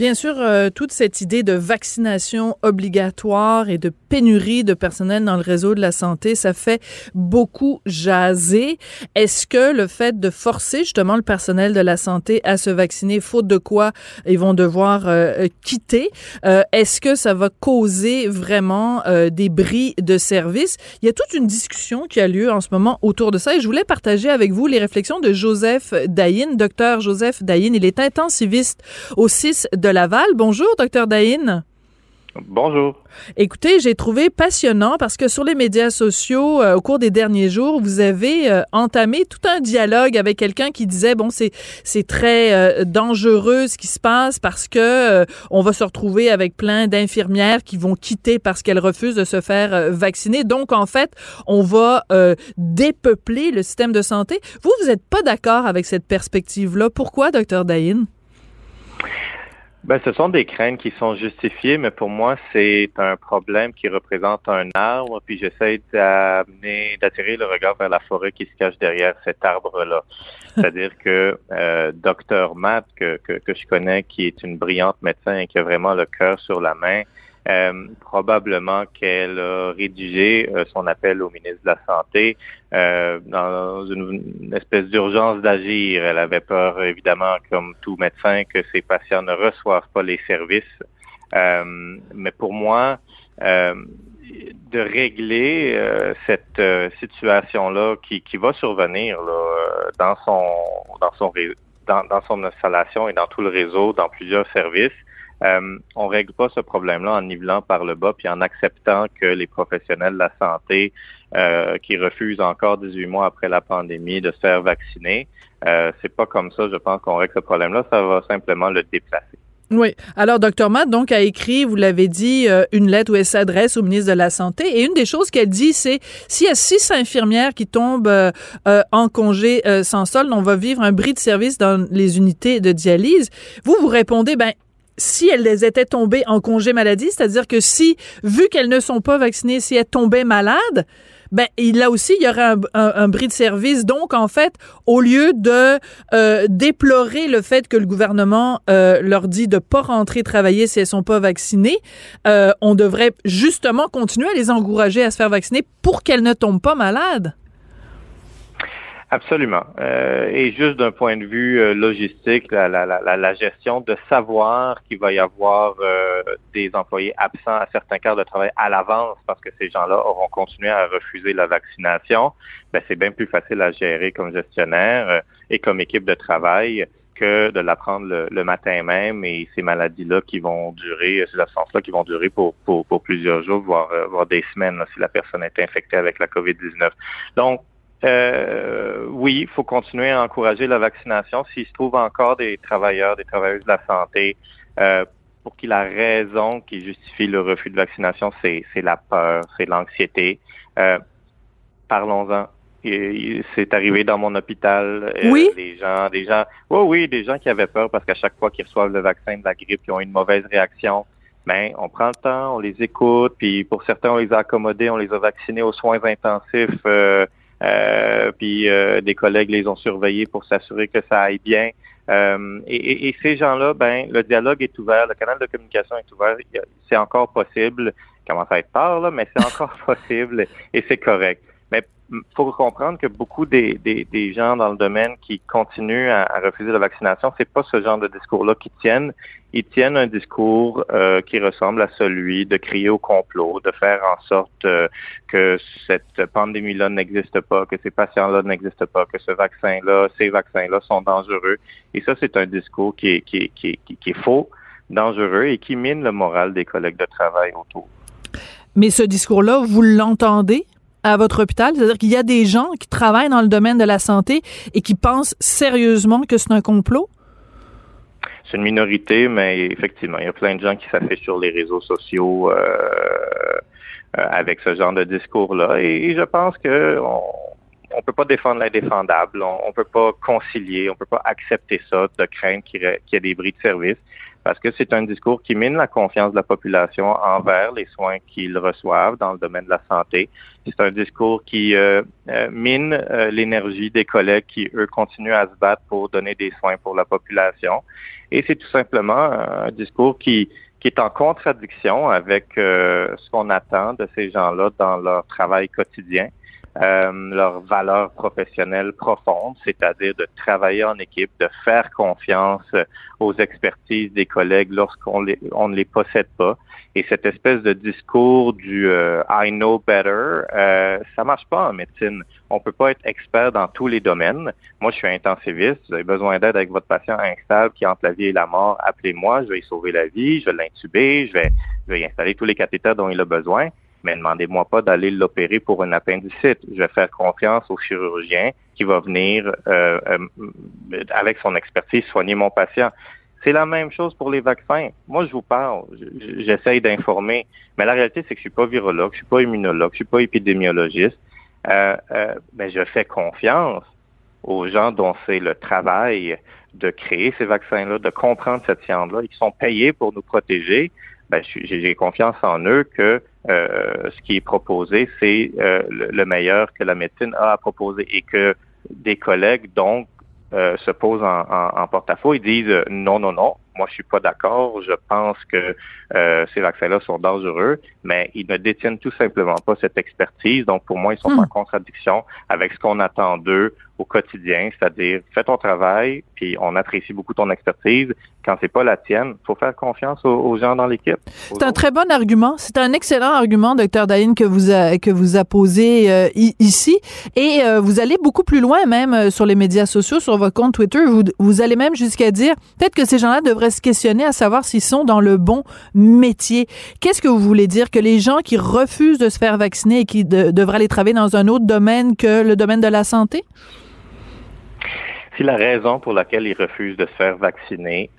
Bien sûr, euh, toute cette idée de vaccination obligatoire et de pénurie de personnel dans le réseau de la santé, ça fait beaucoup jaser. Est-ce que le fait de forcer justement le personnel de la santé à se vacciner, faute de quoi ils vont devoir euh, quitter, euh, est-ce que ça va causer vraiment des bris de service? Il y a toute une discussion qui a lieu en ce moment autour de ça et je voulais partager avec vous les réflexions de Joseph Dayin, docteur Joseph Dayin. Il est intensiviste au 6 de Laval. Bonjour, docteur Daïn. Bonjour. Écoutez, j'ai trouvé passionnant parce que sur les médias sociaux, euh, au cours des derniers jours, vous avez euh, entamé tout un dialogue avec quelqu'un qui disait bon, c'est c'est très euh, dangereux ce qui se passe parce que on va se retrouver avec plein d'infirmières qui vont quitter parce qu'elles refusent de se faire vacciner. Donc en fait, on va dépeupler le système de santé. Vous, vous n'êtes pas d'accord avec cette perspective-là Pourquoi, docteur Daïn? Ben, ce sont des craintes qui sont justifiées, mais pour moi, c'est un problème qui représente un arbre, puis j'essaie d'amener, d'attirer le regard vers la forêt qui se cache derrière cet arbre-là. C'est-à-dire que euh, Dr Matt, que, que, que, je connais, qui est une brillante médecin et qui a vraiment le cœur sur la main, euh, probablement qu'elle a rédigé euh, son appel au ministre de la Santé euh, dans une, espèce d'urgence d'agir. Elle avait peur, évidemment, comme tout médecin, que ses patients ne reçoivent pas les services. mais pour moi, de régler cette situation-là qui, qui va survenir là, dans son dans son dans, dans son installation et dans tout le réseau, dans plusieurs services, euh, on règle pas ce problème-là en nivelant par le bas puis en acceptant que les professionnels de la santé euh, qui refusent encore 18 mois après la pandémie de se faire vacciner, euh, c'est pas comme ça, je pense qu'on règle ce problème-là, ça va simplement le déplacer. Oui. Alors, Dr. Matt, donc, a écrit, vous l'avez dit, euh, une lettre où elle s'adresse au ministre de la Santé. Et une des choses qu'elle dit, c'est s'il y a six infirmières qui tombent euh, euh, en congé sans solde, on va vivre un bris de service dans les unités de dialyse. Vous, vous répondez, ben, si elles les étaient tombées en congé maladie, c'est-à-dire que si, vu qu'elles ne sont pas vaccinées, si elles tombaient malades, ben là aussi il y aurait un, bris de service. Donc en fait, au lieu de euh, déplorer le fait que le gouvernement euh, leur dit de pas rentrer travailler si elles sont pas vaccinées, euh, on devrait justement continuer à les encourager à se faire vacciner pour qu'elles ne tombent pas malades. Absolument. Euh, et juste d'un point de vue euh, logistique, la, la, la, la, gestion de savoir qu'il va y avoir euh, des employés absents à certains quarts de travail à l'avance parce que ces gens-là auront continué à refuser la vaccination, ben, c'est bien plus facile à gérer comme gestionnaire et comme équipe de travail que de l'apprendre le, matin même et ces maladies-là qui vont durer, ces absences-là qui vont durer pour, pour, pour plusieurs jours, voire, voire des semaines si la personne est infectée avec la COVID-19. Donc, euh, oui, il faut continuer à encourager la vaccination. S'il se trouve encore des travailleurs, des travailleuses de la santé, euh, pour qui la raison qui justifie le refus de vaccination, c'est la peur, c'est l'anxiété. Euh, Parlons-en. C'est arrivé dans mon hôpital. Euh, oui. Des gens, des gens, oui, oui, des gens qui avaient peur parce qu'à chaque fois qu'ils reçoivent le vaccin de la grippe, ils ont une mauvaise réaction. Mais on prend le temps, on les écoute, puis pour certains, on les a accommodés, on les a vaccinés aux soins intensifs. Euh, euh, puis euh, des collègues les ont surveillés pour s'assurer que ça aille bien. Euh, et, et, ces gens-là, ben, le dialogue est ouvert, le canal de communication est ouvert. C'est encore possible. Il commence à être tard, là, mais c'est encore possible et c'est correct. Faut comprendre que beaucoup des, des, gens dans le domaine qui continuent à, refuser la vaccination, c'est pas ce genre de discours-là qui tiennent. Ils tiennent un discours euh, qui ressemble à celui de crier au complot, de faire en sorte euh, que cette pandémie-là n'existe pas, que ces patients-là n'existent pas, que ce vaccin-là, ces vaccins-là sont dangereux. Et ça, c'est un discours qui est, qui, qui, qui est faux, dangereux et qui mine le moral des collègues de travail autour. Mais ce discours-là, vous l'entendez? À votre hôpital? C'est-à-dire qu'il y a des gens qui travaillent dans le domaine de la santé et qui pensent sérieusement que c'est un complot? C'est une minorité, mais effectivement, il y a plein de gens qui s'affichent sur les réseaux sociaux euh, euh, avec ce genre de discours-là. Et, je pense que on, peut pas défendre l'indéfendable, on, on peut pas concilier, on peut pas accepter ça de craindre qu'il y ait des bris de service parce que c'est un discours qui mine la confiance de la population envers les soins qu'ils reçoivent dans le domaine de la santé. C'est un discours qui euh, euh, mine euh, l'énergie des collègues qui, eux, continuent à se battre pour donner des soins pour la population. Et c'est tout simplement un discours qui, qui est en contradiction avec ce qu'on attend de ces gens-là dans leur travail quotidien euh, leur valeur professionnelle profonde, c'est-à-dire de travailler en équipe, de faire confiance aux expertises des collègues lorsqu'on on ne les possède pas. Et cette espèce de discours du euh, I know better, euh, ça marche pas en médecine. On peut pas être expert dans tous les domaines. Moi, je suis intensiviste. Vous avez besoin d'aide avec votre patient instable qui entre la vie et la mort. Appelez-moi, je vais y sauver la vie, je vais l'intuber, je vais, je vais y installer tous les cathéters dont il a besoin mais demandez-moi pas d'aller l'opérer pour une appendicite. Je vais faire confiance au chirurgien qui va venir euh, euh, avec son expertise soigner mon patient. C'est la même chose pour les vaccins. Moi, je vous parle, j'essaye d'informer, mais la réalité, c'est que je suis pas virologue, je suis pas immunologue, je suis pas épidémiologiste, euh, euh mais je fais confiance aux gens dont c'est le travail de créer ces vaccins-là, de comprendre cette science-là, qui sont payés pour nous protéger. Ben, j'ai confiance en eux que euh, ce qui est proposé, c'est euh, le, meilleur que la médecine a à proposer et que des collègues, donc, euh, se posent en, en, porte-à-faux et disent non, non, non, moi je suis pas d'accord, je pense que ces vaccins-là sont dangereux, mais ils ne détiennent tout simplement pas cette expertise. Donc, pour moi, ils sont en hmm. contradiction avec ce qu'on attend d'eux au quotidien, c'est-à-dire fais ton travail, puis on apprécie beaucoup ton expertise. Quand c'est pas la tienne, faut faire confiance aux, gens dans l'équipe. C'est un très bon argument. C'est un excellent argument, docteur Daïn, que vous a, que vous a posé euh, ici. Et euh, vous allez beaucoup plus loin même euh, sur les médias sociaux, sur votre compte Twitter. Vous, vous allez même jusqu'à dire peut-être que ces gens-là devraient se questionner à savoir s'ils sont dans le bon métier. Qu'est-ce que vous voulez dire? Que les gens qui refusent de se faire vacciner et qui devraient aller travailler dans un autre domaine que le domaine de la santé? Si la raison pour laquelle ils refusent de se faire vacciner,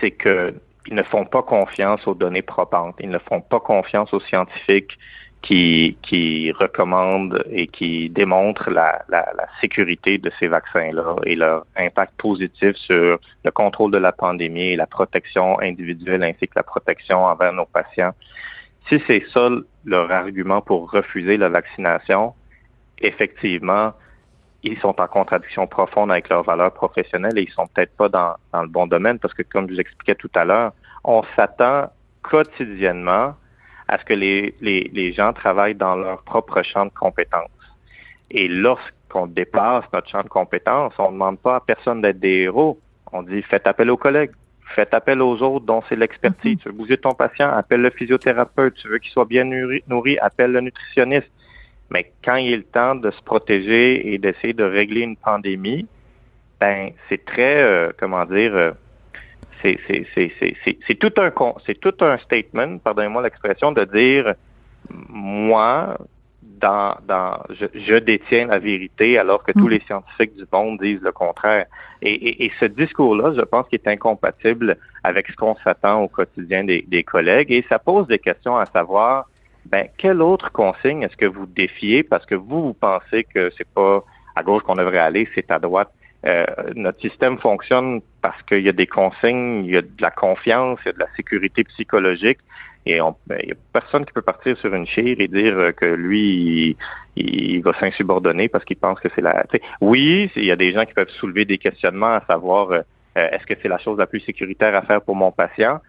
c'est qu'ils ne font pas confiance aux données probantes, ils ne font pas confiance aux scientifiques qui, qui recommandent et qui démontrent la, la, la sécurité de ces vaccins-là et leur impact positif sur le contrôle de la pandémie et la protection individuelle ainsi que la protection envers nos patients. Si c'est ça leur argument pour refuser la vaccination, effectivement, ils sont en contradiction profonde avec leurs valeurs professionnelles et ils sont peut-être pas dans, dans le bon domaine parce que, comme je vous expliquais tout à l'heure, on s'attend quotidiennement à ce que les, les, les gens travaillent dans leur propre champ de compétences. Et lorsqu'on dépasse notre champ de compétences, on ne demande pas à personne d'être des héros. On dit faites appel aux collègues, faites appel aux autres dont c'est l'expertise. Mm-hmm. Tu veux bouger ton patient, appelle le physiothérapeute. Tu veux qu'il soit bien nourri, nourri, appelle le nutritionniste. Mais quand il est le temps de se protéger et d'essayer de régler une pandémie, ben c'est très, euh, comment dire, euh, c'est c'est tout un c'est tout un statement, pardonnez-moi l'expression, de dire moi dans, dans je, je, détiens la vérité alors que tous mm. les scientifiques du monde disent le contraire. Et, et, et ce discours-là, je pense qu'il est incompatible avec ce qu'on s'attend au quotidien des, des collègues et ça pose des questions à savoir ben, quelle autre consigne est-ce que vous défiez? Parce que vous, vous pensez que c'est pas à gauche qu'on devrait aller, c'est à droite. Euh, notre système fonctionne parce qu'il y a des consignes, il y a de la confiance, il y a de la sécurité psychologique. Et ben, il n'y a personne qui peut partir sur une chire et dire que lui, il, va s'insubordonner parce qu'il pense que c'est la... Oui, il y a des gens qui peuvent soulever des questionnements à savoir euh, est-ce que c'est la chose la plus sécuritaire à faire pour mon patient,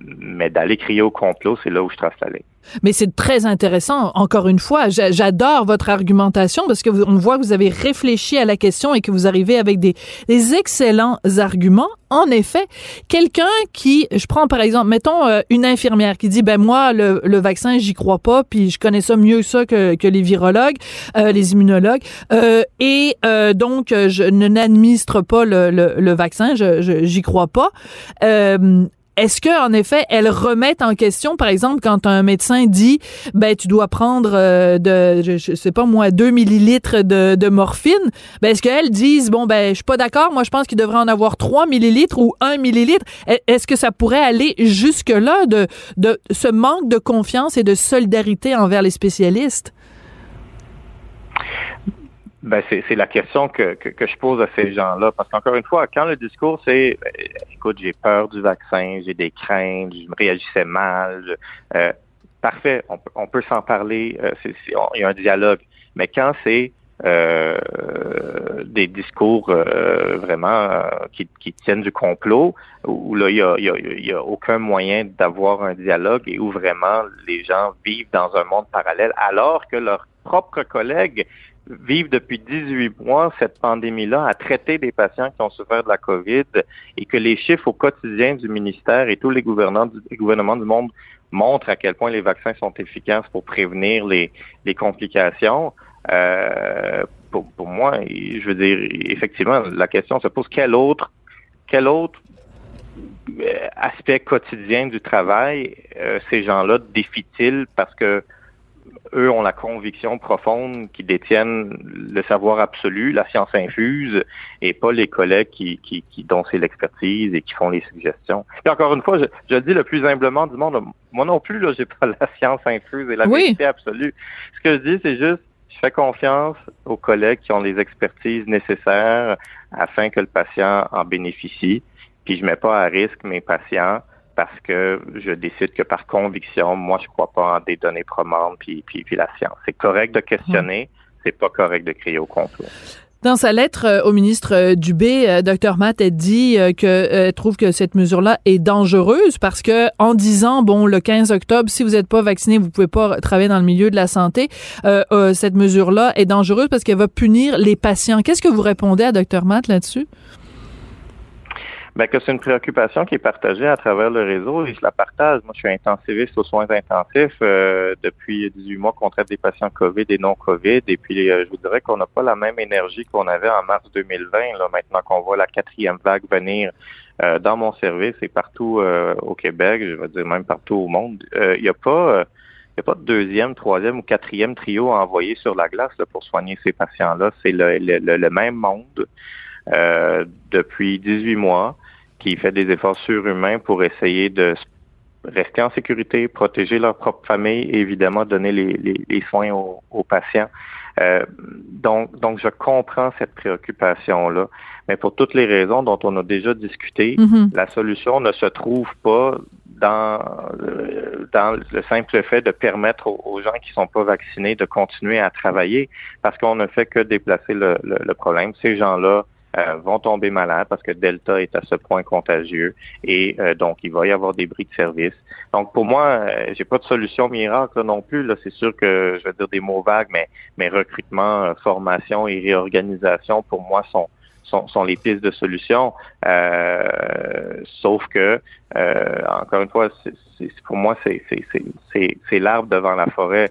mais d'aller crier au complot, c'est là où je trace la ligne. Mais c'est très intéressant. Encore une fois, j'adore votre argumentation parce que on voit que vous avez réfléchi à la question et que vous arrivez avec des, des excellents arguments. En effet, quelqu'un qui, je prends par exemple, mettons euh, une infirmière qui dit, ben moi le, le vaccin j'y crois pas, puis je connais ça mieux ça que, que les virologues, euh, les immunologues, euh, et euh, donc je n'administre pas le, le, le, vaccin, je j'y crois pas est-ce que en effet elles remettent en question, par exemple, quand un médecin dit, ben tu dois prendre euh, de, je, sais pas moi, 2 millilitres de, morphine, ben est-ce qu'elles disent, bon ben je suis pas d'accord, moi je pense qu'il devrait en avoir 3 millilitres ou 1 millilitre. Est-ce que ça pourrait aller jusque là de, de ce manque de confiance et de solidarité envers les spécialistes? Ben, c'est la question que, que, je pose à ces gens-là. Parce qu'encore une fois, quand le discours c'est euh, écoute, j'ai peur du vaccin, j'ai des craintes, je me réagissais mal, euh, parfait, on, on peut s'en parler, euh, il y a un dialogue. Mais quand c'est euh, des discours vraiment qui, qui, tiennent du complot, où là, il y a, y a, aucun moyen d'avoir un dialogue et où vraiment les gens vivent dans un monde parallèle alors que leurs propres collègues vivent depuis 18 mois cette pandémie-là, à traiter des patients qui ont souffert de la COVID et que les chiffres au quotidien du ministère et tous les gouvernements du, gouvernements du monde montrent à quel point les vaccins sont efficaces pour prévenir les, complications. Euh, pour, pour, moi, je veux dire, effectivement, la question se pose quel autre, quel autre euh, aspect quotidien du travail euh, ces gens-là défient-ils parce que eux ont la conviction profonde qu'ils détiennent le savoir absolu, la science infuse, et pas les collègues qui, qui, qui dont c'est l'expertise et qui font les suggestions. Et encore une fois, je, je, le dis le plus humblement du monde, moi non plus, là, j'ai pas la science infuse et la vérité absolue. Ce que je dis, c'est juste, je fais confiance aux collègues qui ont les expertises nécessaires afin que le patient en bénéficie, puis je mets pas à risque mes patients parce que je décide que par conviction, moi, je crois pas en des données probantes puis, puis, puis la science. C'est correct de questionner, c'est pas correct de crier au complot. Dans sa lettre euh, au ministre euh, Dubé, euh, Dr Matt a dit qu'elle trouve que cette mesure-là est dangereuse parce que en disant bon le 15 octobre si vous n'êtes pas vacciné vous pouvez pas travailler dans le milieu de la santé, cette mesure-là est dangereuse parce qu'elle va punir les patients. Qu'est-ce que vous répondez à Dr Matt là-dessus? Ben, que c'est une préoccupation qui est partagée à travers le réseau et je la partage. Moi, je suis intensiviste aux soins intensifs euh, depuis 18 mois qu'on traite des patients COVID et non COVID. Et puis, euh, je vous dirais qu'on n'a pas la même énergie qu'on avait en mars 2020, là, maintenant qu'on voit la quatrième vague venir euh, dans mon service et partout au Québec, je veux dire même partout au monde. Il n'y a pas... il n'y a pas de deuxième, troisième ou quatrième trio à envoyer sur la glace pour soigner ces patients-là. C'est le, le, le, même monde depuis 18 mois qui fait des efforts surhumains pour essayer de rester en sécurité, protéger leur propre famille et évidemment donner les, les, soins aux, patients. Euh, donc, donc, je comprends cette préoccupation-là. Mais pour toutes les raisons dont on a déjà discuté, mm-hmm. la solution ne se trouve pas dans, euh, dans le simple fait de permettre aux, gens qui sont pas vaccinés de continuer à travailler parce qu'on ne fait que déplacer le, le problème. Ces gens-là euh, vont tomber malades parce que Delta est à ce point contagieux et euh, donc il va y avoir des bris de service. Donc pour moi, euh, j'ai pas de solution miracle non plus. Là, c'est sûr que je vais dire des mots vagues, mais mais recrutement, formation et réorganisation pour moi sont sont, sont les pistes de solution. sauf que, encore une fois, c'est, pour moi, c'est, c'est, l'arbre devant la forêt.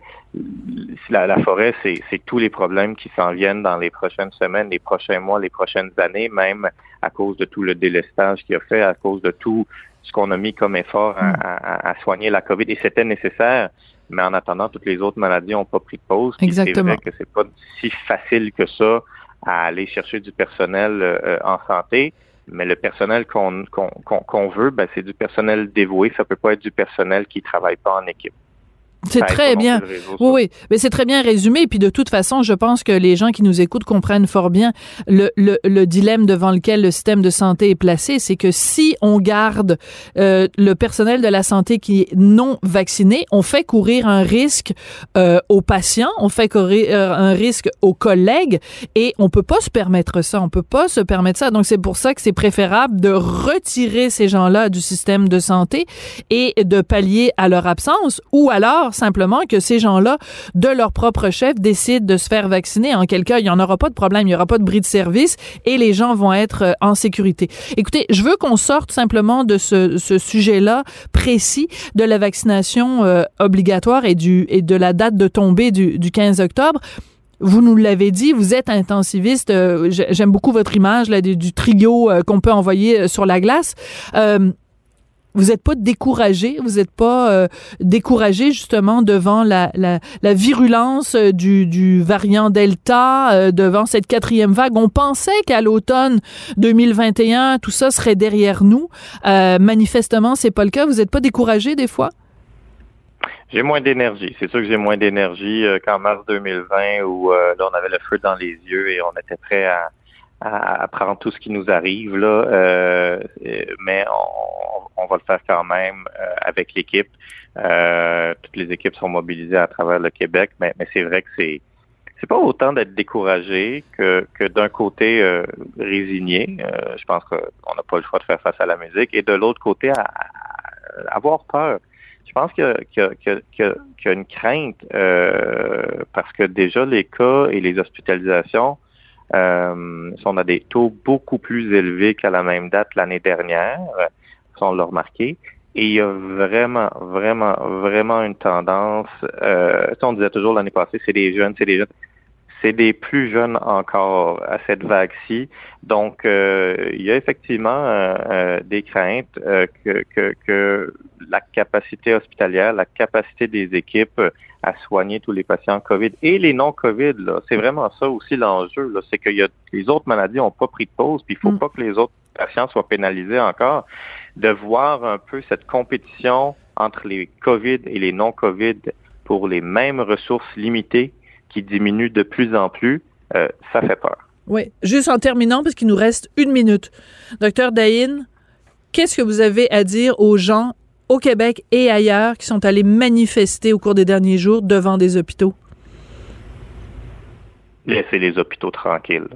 La, la forêt, c'est, tous les problèmes qui s'en viennent dans les prochaines semaines, les prochains mois, les prochaines années, même à cause de tout le délestage qu'il a fait, à cause de tout ce qu'on a mis comme effort à, mm. à, soigner la COVID. Et c'était nécessaire mais en attendant, toutes les autres maladies n'ont pas pris de pause. Exactement. C'est vrai que c'est pas si facile que ça à aller chercher du personnel euh, en santé. Mais le personnel qu'on qu'on veut, ben, c'est du personnel dévoué. Ça peut pas être du personnel qui travaille pas en équipe. C'est très bien. oui, oui. Mais c'est très bien résumé. Et puis de toute façon, je pense que les gens qui nous écoutent comprennent fort bien le, le, le dilemme devant lequel le système de santé est placé. C'est que si on garde euh, le personnel de la santé qui est non vacciné, on fait courir un risque euh, aux patients, on fait courir euh, un risque aux collègues et on peut pas se permettre ça. On peut pas se permettre ça. Donc c'est pour ça que c'est préférable de retirer ces gens-là du système de santé et de pallier à leur absence ou alors simplement que ces gens-là, de leur propre chef, décident de se faire vacciner. En quel cas, il n'y en aura pas de problème, il n'y aura pas de bris de service et les gens vont être euh, en sécurité. Écoutez, je veux qu'on sorte simplement de ce, sujet-là précis de la vaccination euh, obligatoire et, du, et de la date de tombée du, 15 octobre. Vous nous l'avez dit, vous êtes intensiviste. Euh, j'aime beaucoup votre image là, du, trio qu'on peut envoyer sur la glace vous n'êtes pas découragé, vous n'êtes pas euh, découragé justement devant la, la, la virulence euh, du, du, variant Delta, euh, devant cette quatrième vague? On pensait qu'à l'automne 2021, tout ça serait derrière nous. Euh, manifestement, c'est pas le cas. Vous n'êtes pas découragé des fois? J'ai moins d'énergie. C'est sûr que j'ai moins d'énergie qu'en mars 2020 où là, on avait le feu dans les yeux et on était prêt à à, prendre tout ce qui nous arrive là, euh, mais on, on, va le faire quand même euh, avec l'équipe. Euh, toutes les équipes sont mobilisées à travers le Québec, mais, mais c'est vrai que c'est c'est pas autant d'être découragé que, que d'un côté euh, résigné. je pense qu'on n'a pas le choix de faire face à la musique, et de l'autre côté à, avoir peur. Je pense qu'il y, y, y, a une crainte parce que déjà les cas et les hospitalisations euh, on a des taux beaucoup plus élevés qu'à la même date l'année dernière, on l'a remarqué. Et il y a vraiment, vraiment, vraiment une tendance. Euh, on disait toujours l'année passée, c'est des jeunes, c'est des jeunes. C'est des plus jeunes encore à cette vague-ci. Donc, euh, il y a effectivement euh, euh, des craintes que, que, que la capacité hospitalière, la capacité des équipes à soigner tous les patients COVID et les non-COVID. C'est vraiment ça aussi l'enjeu. C'est que y a, les autres maladies n'ont pas pris de pause, puis il faut mm. pas que les autres patients soient pénalisés encore. De voir un peu cette compétition entre les COVID et les non-COVID pour les mêmes ressources limitées qui diminuent de plus en plus, euh, ça fait peur. Oui, juste en terminant, parce qu'il nous reste une minute. Docteur Daïn, qu'est-ce que vous avez à dire aux gens au Québec et ailleurs qui sont allés manifester au cours des derniers jours devant des hôpitaux? Laissez les hôpitaux tranquilles.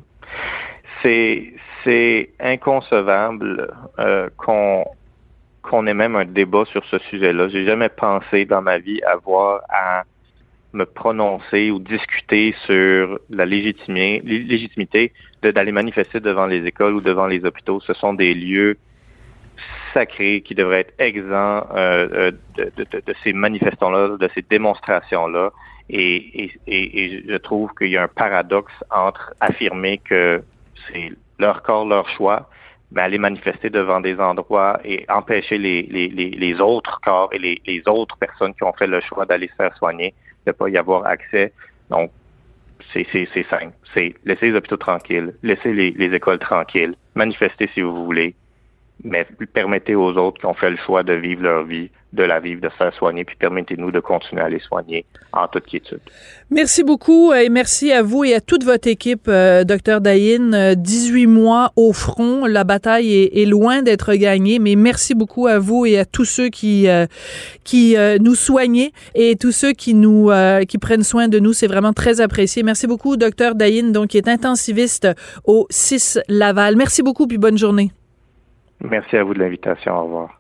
C'est, c'est inconcevable euh, qu'on qu'on ait même un débat sur ce sujet-là. J'ai jamais pensé dans ma vie avoir à me prononcer ou discuter sur la légitimité, d'aller manifester devant les écoles ou devant les hôpitaux. Ce sont des lieux sacrés qui devraient être exempts euh, euh, de, ces manifestants-là, de ces démonstrations-là. Et, je trouve qu'il y a un paradoxe entre affirmer que c'est leur corps, leur choix, mais aller manifester devant des endroits et empêcher les, autres corps et les autres personnes qui ont fait le choix d'aller se faire soigner de pas y avoir accès. Donc, c'est simple. C'est laisser les hôpitaux tranquilles, laisser les, les écoles tranquilles, manifester si vous voulez, mais permettez aux autres qui ont fait le choix de vivre leur vie, de la vivre, de se faire soigner, puis permettez-nous de continuer à les soigner en toute quiétude. Merci beaucoup et merci à vous et à toute votre équipe, euh, docteur Dayin. 18 euh, mois au front, la bataille est, loin d'être gagnée, mais merci beaucoup à vous et à tous ceux qui euh, qui nous soignent et tous ceux qui nous qui prennent soin de nous. C'est vraiment très apprécié. Merci beaucoup, docteur Dayin, donc qui est intensiviste au 6 Laval. Merci beaucoup puis bonne journée. Merci à vous de l'invitation. Au revoir.